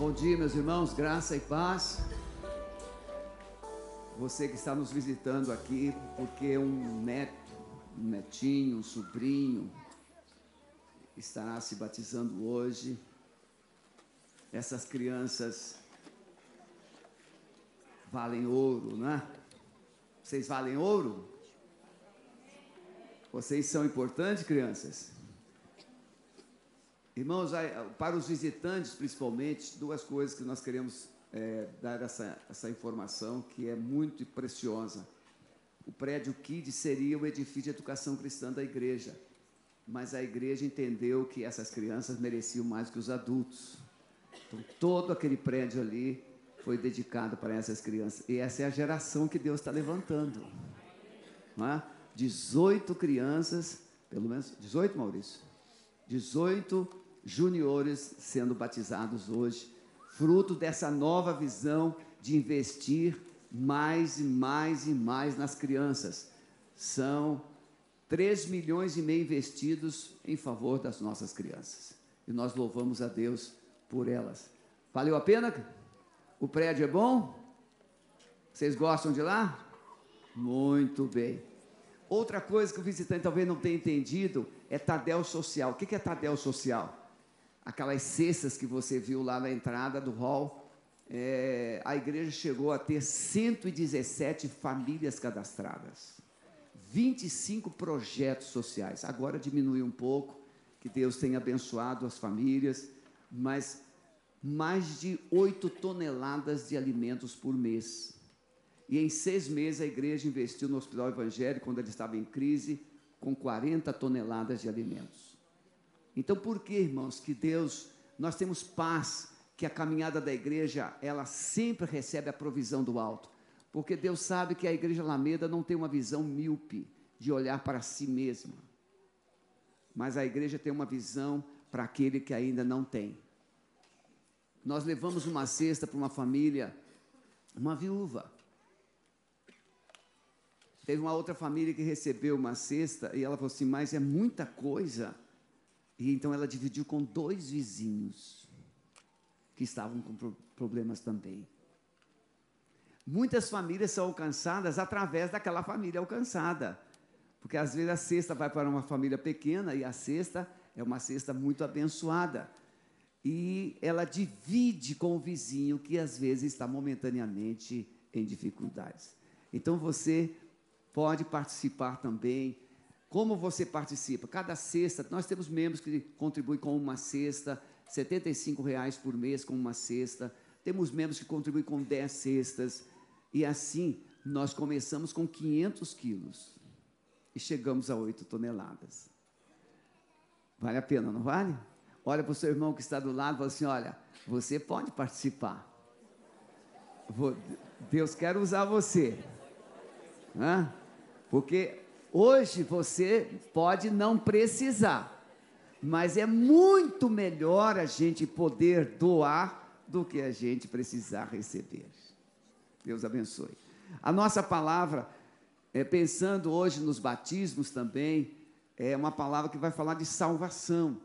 Bom dia, meus irmãos, graça e paz. Você que está nos visitando aqui, porque um neto, um netinho, um sobrinho estará se batizando hoje. Essas crianças valem ouro, né? Vocês valem ouro? Vocês são importantes, crianças? Irmãos, para os visitantes principalmente, duas coisas que nós queremos é, dar essa, essa informação que é muito preciosa. O prédio KID seria o edifício de educação cristã da igreja, mas a igreja entendeu que essas crianças mereciam mais que os adultos. Então, todo aquele prédio ali foi dedicado para essas crianças. E essa é a geração que Deus está levantando. Não é? 18 crianças, pelo menos, 18, Maurício? 18 juniores sendo batizados hoje, fruto dessa nova visão de investir mais e mais e mais nas crianças. São 3 milhões e meio investidos em favor das nossas crianças. E nós louvamos a Deus por elas. Valeu a pena? O prédio é bom? Vocês gostam de lá? Muito bem. Outra coisa que o visitante talvez não tenha entendido é Tadel Social. O que é Tadel Social? Aquelas cestas que você viu lá na entrada do hall, é, a igreja chegou a ter 117 famílias cadastradas, 25 projetos sociais. Agora diminuiu um pouco, que Deus tenha abençoado as famílias, mas mais de 8 toneladas de alimentos por mês. E em seis meses a igreja investiu no hospital evangélico, quando ele estava em crise, com 40 toneladas de alimentos. Então, por que, irmãos, que Deus, nós temos paz, que a caminhada da igreja, ela sempre recebe a provisão do alto? Porque Deus sabe que a igreja Alameda não tem uma visão míope de olhar para si mesma. Mas a igreja tem uma visão para aquele que ainda não tem. Nós levamos uma cesta para uma família, uma viúva. Teve uma outra família que recebeu uma cesta e ela falou assim: Mas é muita coisa. E então ela dividiu com dois vizinhos que estavam com problemas também. Muitas famílias são alcançadas através daquela família alcançada. Porque às vezes a cesta vai para uma família pequena e a cesta é uma cesta muito abençoada. E ela divide com o vizinho que às vezes está momentaneamente em dificuldades. Então você pode participar também como você participa? Cada sexta, nós temos membros que contribuem com uma cesta, R$ reais por mês com uma cesta. Temos membros que contribuem com 10 cestas. E assim, nós começamos com 500 quilos e chegamos a 8 toneladas. Vale a pena, não vale? Olha para o seu irmão que está do lado e fala assim: olha, você pode participar. Deus quer usar você. Hã? Porque Hoje você pode não precisar, mas é muito melhor a gente poder doar do que a gente precisar receber. Deus abençoe. A nossa palavra, é, pensando hoje nos batismos também, é uma palavra que vai falar de salvação,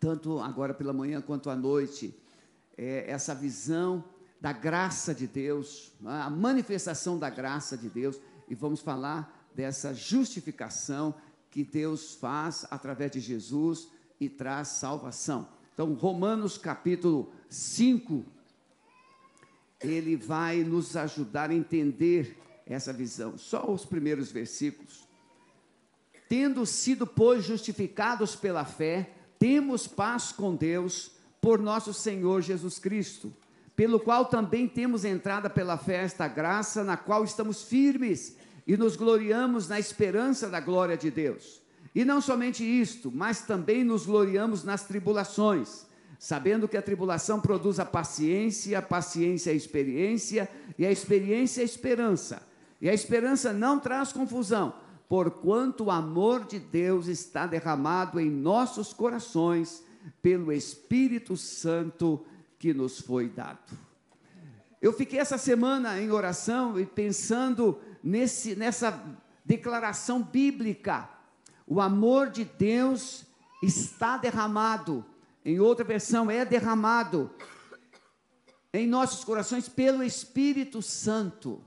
tanto agora pela manhã quanto à noite. É, essa visão da graça de Deus, a manifestação da graça de Deus, e vamos falar dessa justificação que Deus faz através de Jesus e traz salvação. Então, Romanos capítulo 5, ele vai nos ajudar a entender essa visão. Só os primeiros versículos. Tendo sido, pois, justificados pela fé, temos paz com Deus por nosso Senhor Jesus Cristo, pelo qual também temos entrada pela fé esta graça, na qual estamos firmes e nos gloriamos na esperança da glória de Deus. E não somente isto, mas também nos gloriamos nas tribulações, sabendo que a tribulação produz a paciência, a paciência a experiência, e a experiência a esperança. E a esperança não traz confusão, porquanto o amor de Deus está derramado em nossos corações pelo Espírito Santo que nos foi dado. Eu fiquei essa semana em oração e pensando nesse, nessa declaração bíblica. O amor de Deus está derramado. Em outra versão, é derramado. em nossos corações pelo Espírito Santo.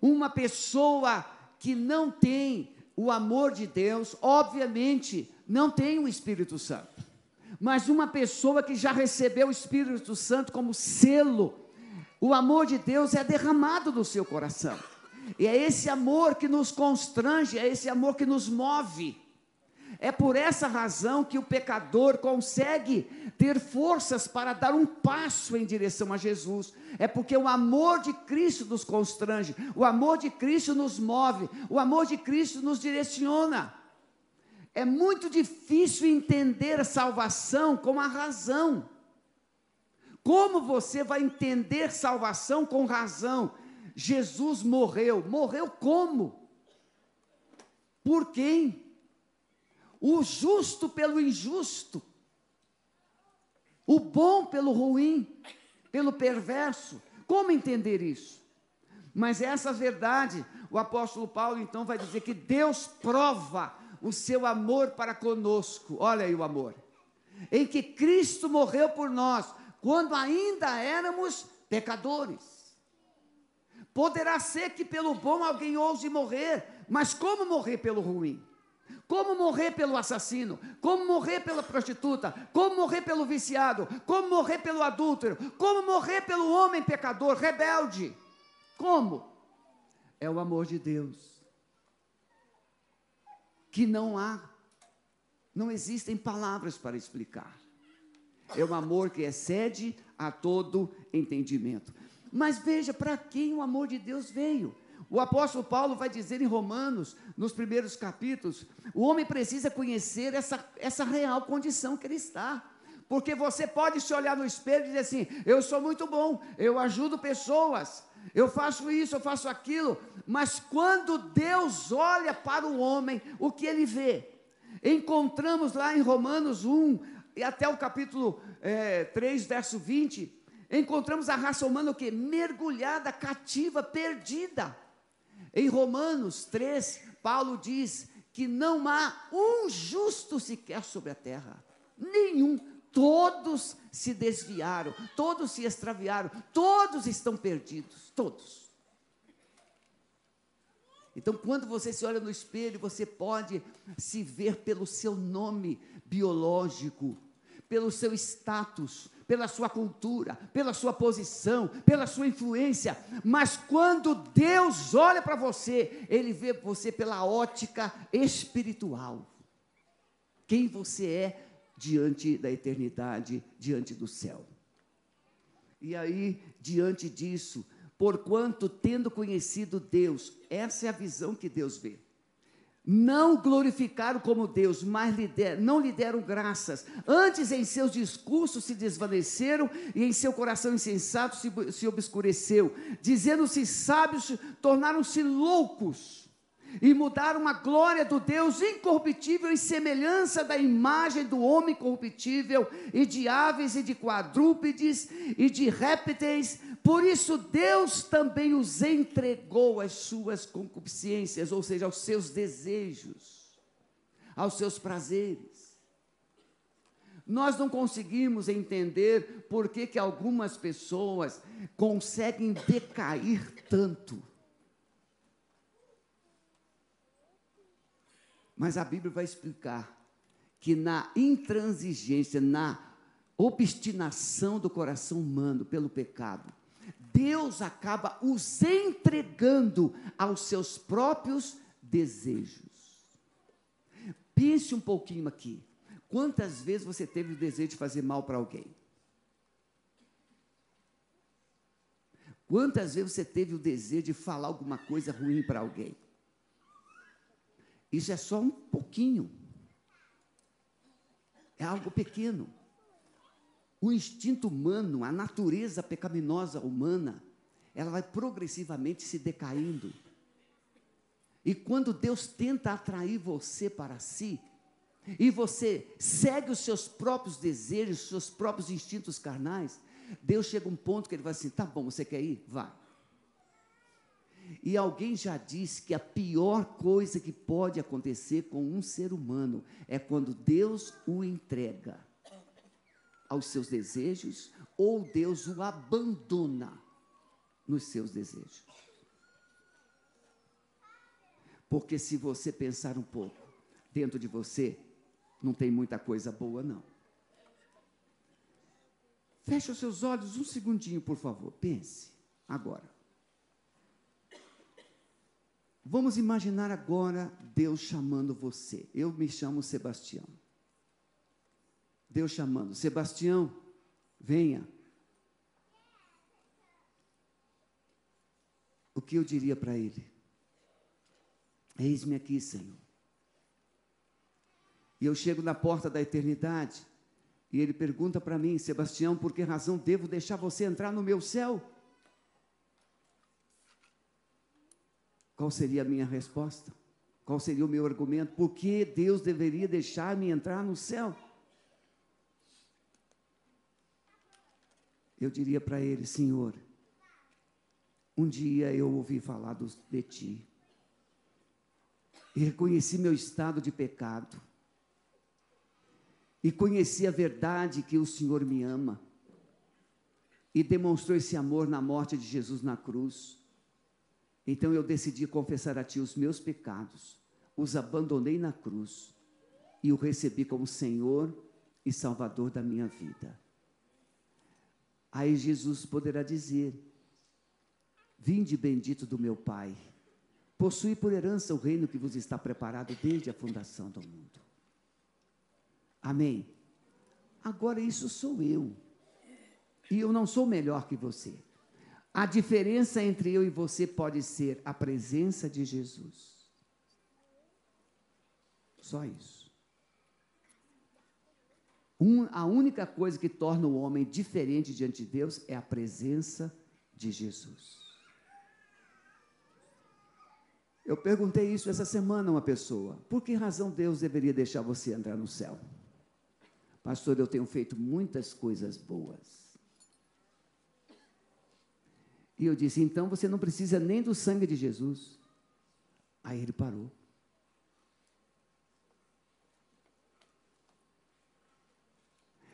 Uma pessoa que não tem o amor de Deus, obviamente, não tem o Espírito Santo. Mas uma pessoa que já recebeu o Espírito Santo como selo, o amor de Deus é derramado no seu coração. E é esse amor que nos constrange, é esse amor que nos move. É por essa razão que o pecador consegue ter forças para dar um passo em direção a Jesus. É porque o amor de Cristo nos constrange, o amor de Cristo nos move, o amor de Cristo nos direciona. É muito difícil entender a salvação com a razão. Como você vai entender salvação com razão? Jesus morreu. Morreu como? Por quem? o justo pelo injusto, o bom pelo ruim, pelo perverso. Como entender isso? Mas essa verdade, o apóstolo Paulo então vai dizer que Deus prova o seu amor para conosco. Olha aí o amor. Em que Cristo morreu por nós, quando ainda éramos pecadores. Poderá ser que pelo bom alguém ouse morrer, mas como morrer pelo ruim? Como morrer pelo assassino? Como morrer pela prostituta? Como morrer pelo viciado? Como morrer pelo adúltero? Como morrer pelo homem pecador, rebelde? Como? É o amor de Deus. Que não há, não existem palavras para explicar. É um amor que excede a todo entendimento. Mas veja para quem o amor de Deus veio. O apóstolo Paulo vai dizer em Romanos, nos primeiros capítulos, o homem precisa conhecer essa, essa real condição que ele está. Porque você pode se olhar no espelho e dizer assim: eu sou muito bom, eu ajudo pessoas, eu faço isso, eu faço aquilo. Mas quando Deus olha para o homem, o que ele vê? Encontramos lá em Romanos 1, e até o capítulo é, 3, verso 20, encontramos a raça humana o que? Mergulhada, cativa, perdida. Em Romanos 3, Paulo diz que não há um justo sequer sobre a terra, nenhum. Todos se desviaram, todos se extraviaram, todos estão perdidos, todos. Então, quando você se olha no espelho, você pode se ver pelo seu nome biológico, pelo seu status, pela sua cultura, pela sua posição, pela sua influência, mas quando Deus olha para você, Ele vê você pela ótica espiritual. Quem você é diante da eternidade, diante do céu. E aí, diante disso, porquanto tendo conhecido Deus, essa é a visão que Deus vê não glorificaram como Deus, mas lhe der, não lhe deram graças. Antes, em seus discursos se desvaneceram e em seu coração insensato se, se obscureceu. Dizendo-se sábios, tornaram-se loucos e mudaram a glória do Deus incorruptível em semelhança da imagem do homem corruptível e de aves e de quadrúpedes e de répteis por isso, Deus também os entregou às suas concupiscências, ou seja, aos seus desejos, aos seus prazeres. Nós não conseguimos entender por que, que algumas pessoas conseguem decair tanto. Mas a Bíblia vai explicar que na intransigência, na obstinação do coração humano pelo pecado, Deus acaba os entregando aos seus próprios desejos. Pense um pouquinho aqui. Quantas vezes você teve o desejo de fazer mal para alguém? Quantas vezes você teve o desejo de falar alguma coisa ruim para alguém? Isso é só um pouquinho. É algo pequeno o instinto humano, a natureza pecaminosa humana, ela vai progressivamente se decaindo. E quando Deus tenta atrair você para si, e você segue os seus próprios desejos, os seus próprios instintos carnais, Deus chega a um ponto que ele vai assim: tá bom, você quer ir? Vai. E alguém já disse que a pior coisa que pode acontecer com um ser humano é quando Deus o entrega aos seus desejos ou Deus o abandona nos seus desejos. Porque se você pensar um pouco dentro de você, não tem muita coisa boa, não. Feche os seus olhos um segundinho, por favor. Pense agora. Vamos imaginar agora Deus chamando você. Eu me chamo Sebastião. Deus chamando: Sebastião, venha. O que eu diria para ele? Eis-me aqui, Senhor. E eu chego na porta da eternidade e ele pergunta para mim, Sebastião, por que razão devo deixar você entrar no meu céu? Qual seria a minha resposta? Qual seria o meu argumento? Por que Deus deveria deixar-me entrar no céu? Eu diria para ele, Senhor, um dia eu ouvi falar de ti e reconheci meu estado de pecado e conheci a verdade que o Senhor me ama e demonstrou esse amor na morte de Jesus na cruz. Então eu decidi confessar a Ti os meus pecados, os abandonei na cruz e o recebi como Senhor e Salvador da minha vida. Aí Jesus poderá dizer: Vinde bendito do meu Pai, possui por herança o reino que vos está preparado desde a fundação do mundo. Amém? Agora, isso sou eu. E eu não sou melhor que você. A diferença entre eu e você pode ser a presença de Jesus. Só isso. Um, a única coisa que torna o homem diferente diante de Deus é a presença de Jesus. Eu perguntei isso essa semana a uma pessoa: por que razão Deus deveria deixar você entrar no céu? Pastor, eu tenho feito muitas coisas boas. E eu disse: então você não precisa nem do sangue de Jesus. Aí ele parou.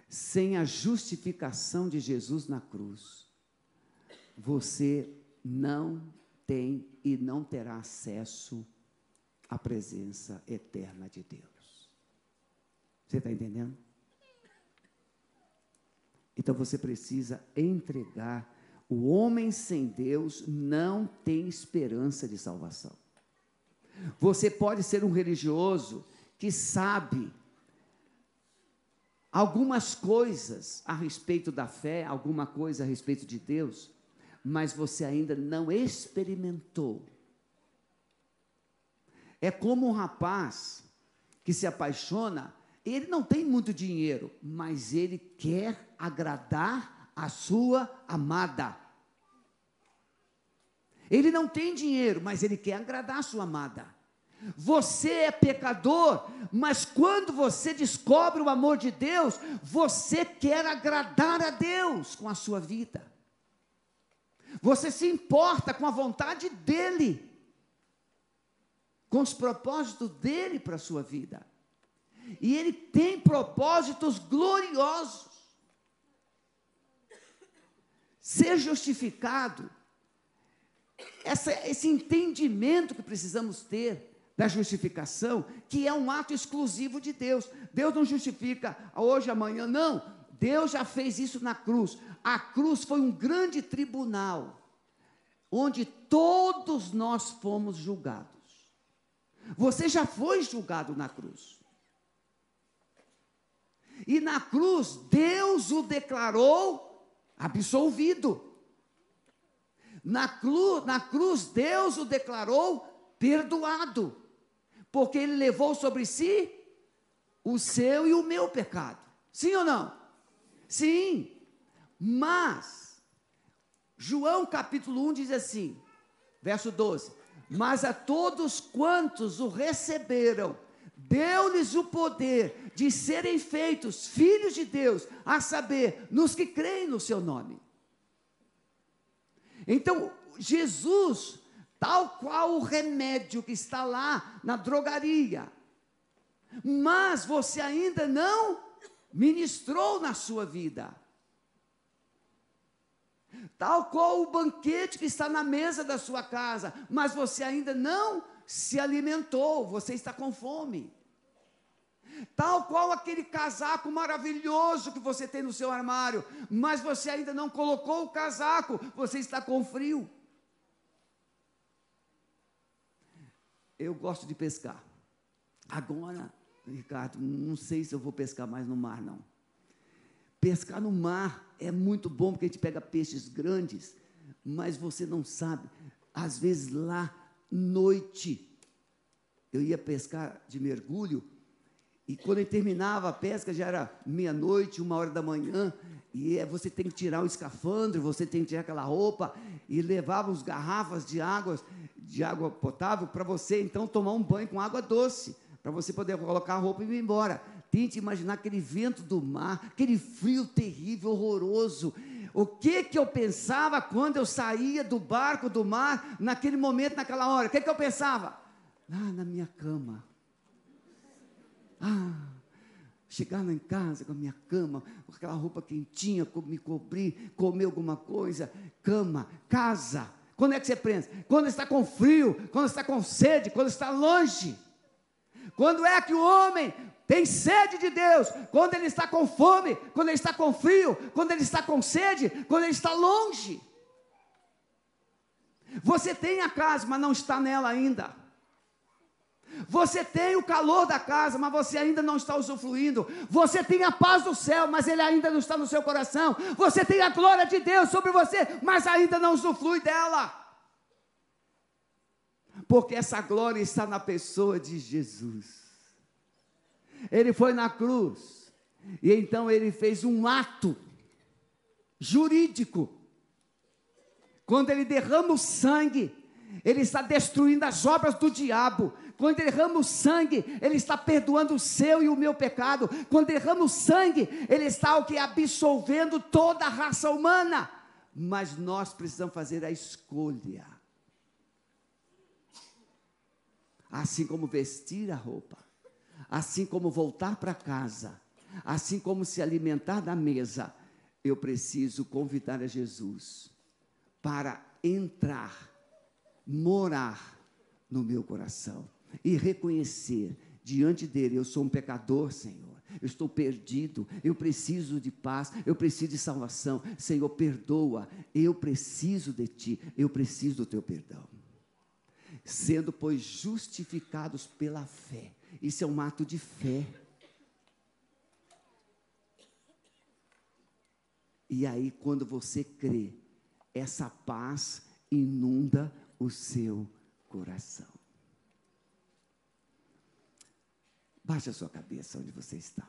Sem a justificação de Jesus na cruz, você não tem e não terá acesso à presença eterna de Deus. Você está entendendo? Então você precisa entregar. O homem sem Deus não tem esperança de salvação. Você pode ser um religioso que sabe algumas coisas a respeito da fé, alguma coisa a respeito de Deus, mas você ainda não experimentou. É como um rapaz que se apaixona ele não tem muito dinheiro, mas ele quer agradar a sua amada. Ele não tem dinheiro, mas ele quer agradar a sua amada. Você é pecador, mas quando você descobre o amor de Deus, você quer agradar a Deus com a sua vida. Você se importa com a vontade dEle, com os propósitos dEle para a sua vida. E Ele tem propósitos gloriosos. Ser justificado, essa, esse entendimento que precisamos ter da justificação, que é um ato exclusivo de Deus. Deus não justifica hoje, amanhã, não. Deus já fez isso na cruz. A cruz foi um grande tribunal, onde todos nós fomos julgados. Você já foi julgado na cruz. E na cruz, Deus o declarou absolvido. Na cruz, na cruz, Deus o declarou perdoado, porque ele levou sobre si o seu e o meu pecado. Sim ou não? Sim. Mas, João capítulo 1 diz assim, verso 12: Mas a todos quantos o receberam, deu-lhes o poder de serem feitos filhos de Deus, a saber, nos que creem no seu nome. Então, Jesus, tal qual o remédio que está lá na drogaria, mas você ainda não ministrou na sua vida. Tal qual o banquete que está na mesa da sua casa, mas você ainda não se alimentou, você está com fome. Tal qual aquele casaco maravilhoso que você tem no seu armário, mas você ainda não colocou o casaco, você está com frio. Eu gosto de pescar. Agora, Ricardo, não sei se eu vou pescar mais no mar, não. Pescar no mar é muito bom porque a gente pega peixes grandes, mas você não sabe. Às vezes lá, noite, eu ia pescar de mergulho, e quando eu terminava a pesca, já era meia-noite, uma hora da manhã, e é, você tem que tirar o escafandro, você tem que tirar aquela roupa, e levava garrafas de água, de água potável para você então tomar um banho com água doce, para você poder colocar a roupa e ir embora. Tente imaginar aquele vento do mar, aquele frio terrível, horroroso. O que que eu pensava quando eu saía do barco, do mar, naquele momento, naquela hora? O que que eu pensava? Ah, na minha cama. Ah, chegar lá em casa com a minha cama, com aquela roupa quentinha, me cobrir, comer alguma coisa, cama, casa. Quando é que você pensa? Quando está com frio, quando está com sede, quando está longe. Quando é que o homem tem sede de Deus? Quando ele está com fome, quando ele está com frio, quando ele está com sede, quando ele está longe. Você tem a casa, mas não está nela ainda. Você tem o calor da casa, mas você ainda não está usufruindo. Você tem a paz do céu, mas ele ainda não está no seu coração. Você tem a glória de Deus sobre você, mas ainda não usufrui dela porque essa glória está na pessoa de Jesus. Ele foi na cruz, e então ele fez um ato jurídico. Quando ele derrama o sangue, ele está destruindo as obras do diabo. Quando derrama o sangue, ele está perdoando o seu e o meu pecado. Quando derrama o sangue, ele está o que absolvendo toda a raça humana. Mas nós precisamos fazer a escolha assim como vestir a roupa, assim como voltar para casa, assim como se alimentar da mesa, eu preciso convidar a Jesus para entrar, morar no meu coração e reconhecer diante dele: eu sou um pecador, Senhor. Eu estou perdido, eu preciso de paz, eu preciso de salvação. Senhor, perdoa, eu preciso de ti, eu preciso do teu perdão sendo, pois, justificados pela fé. Isso é um ato de fé. E aí, quando você crê, essa paz inunda o seu coração. Baixe a sua cabeça onde você está.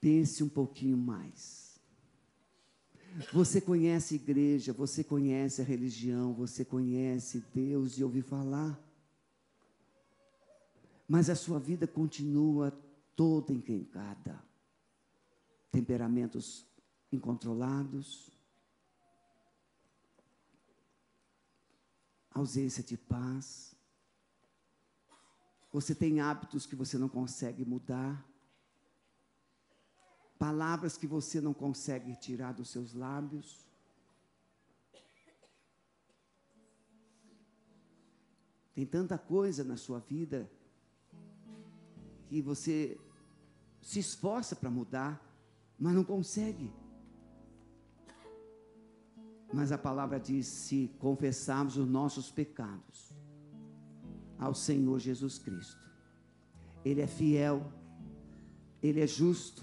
Pense um pouquinho mais. Você conhece igreja, você conhece a religião, você conhece Deus e ouvi falar. Mas a sua vida continua toda encrencada. Temperamentos incontrolados, ausência de paz. Você tem hábitos que você não consegue mudar palavras que você não consegue tirar dos seus lábios. Tem tanta coisa na sua vida que você se esforça para mudar, mas não consegue. Mas a palavra diz: se confessarmos os nossos pecados ao Senhor Jesus Cristo, Ele é fiel, Ele é justo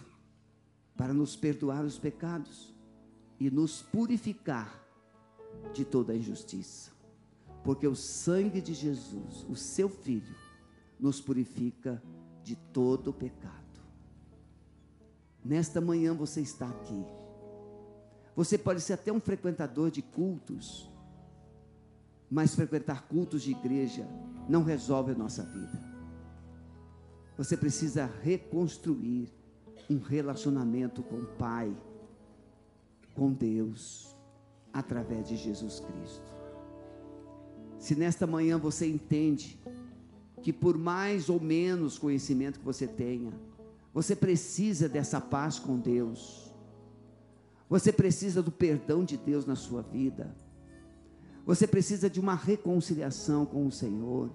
para nos perdoar os pecados e nos purificar de toda injustiça. Porque o sangue de Jesus, o seu Filho, nos purifica de todo pecado. Nesta manhã você está aqui. Você pode ser até um frequentador de cultos, mas frequentar cultos de igreja não resolve a nossa vida. Você precisa reconstruir um relacionamento com o Pai, com Deus, através de Jesus Cristo. Se nesta manhã você entende que por mais ou menos conhecimento que você tenha, Você precisa dessa paz com Deus. Você precisa do perdão de Deus na sua vida. Você precisa de uma reconciliação com o Senhor.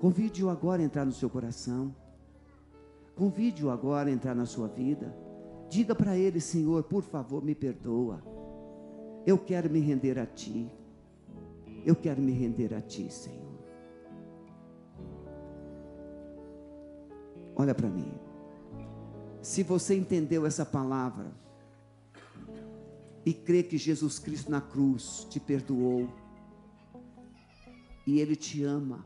Convide-o agora a entrar no seu coração. Convide-o agora a entrar na sua vida. Diga para ele, Senhor, por favor, me perdoa. Eu quero me render a Ti. Eu quero me render a Ti, Senhor. Olha para mim. Se você entendeu essa palavra e crê que Jesus Cristo na cruz te perdoou e Ele te ama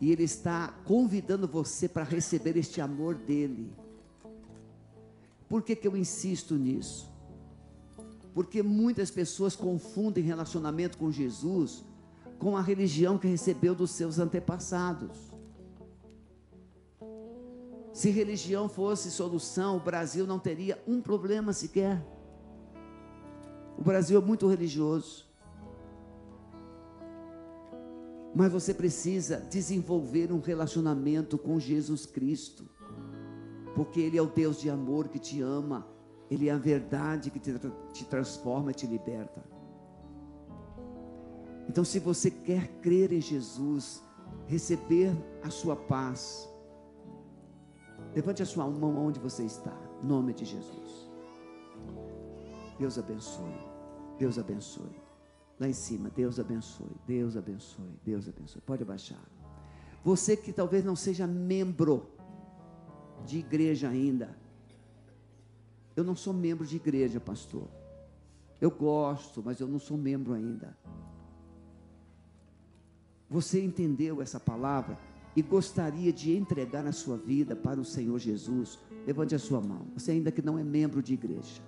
e Ele está convidando você para receber este amor dele. Por que, que eu insisto nisso? Porque muitas pessoas confundem relacionamento com Jesus com a religião que recebeu dos seus antepassados. Se religião fosse solução, o Brasil não teria um problema sequer. Brasil é muito religioso. Mas você precisa desenvolver um relacionamento com Jesus Cristo, porque Ele é o Deus de amor que te ama, Ele é a verdade que te, te transforma e te liberta. Então, se você quer crer em Jesus, receber a sua paz, levante a sua mão onde você está, em nome de Jesus. Deus abençoe, Deus abençoe. Lá em cima, Deus abençoe, Deus abençoe, Deus abençoe. Pode abaixar. Você que talvez não seja membro de igreja ainda. Eu não sou membro de igreja, pastor. Eu gosto, mas eu não sou membro ainda. Você entendeu essa palavra e gostaria de entregar a sua vida para o Senhor Jesus? Levante a sua mão. Você ainda que não é membro de igreja.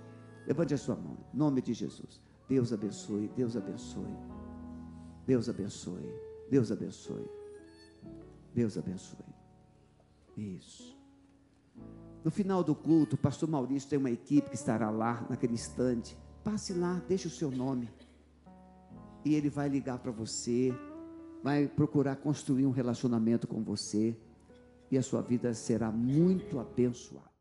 Levante a sua mão. Em nome de Jesus. Deus abençoe, Deus abençoe. Deus abençoe, Deus abençoe. Deus abençoe. Isso. No final do culto, o pastor Maurício tem uma equipe que estará lá naquele instante. Passe lá, deixe o seu nome. E ele vai ligar para você, vai procurar construir um relacionamento com você. E a sua vida será muito abençoada.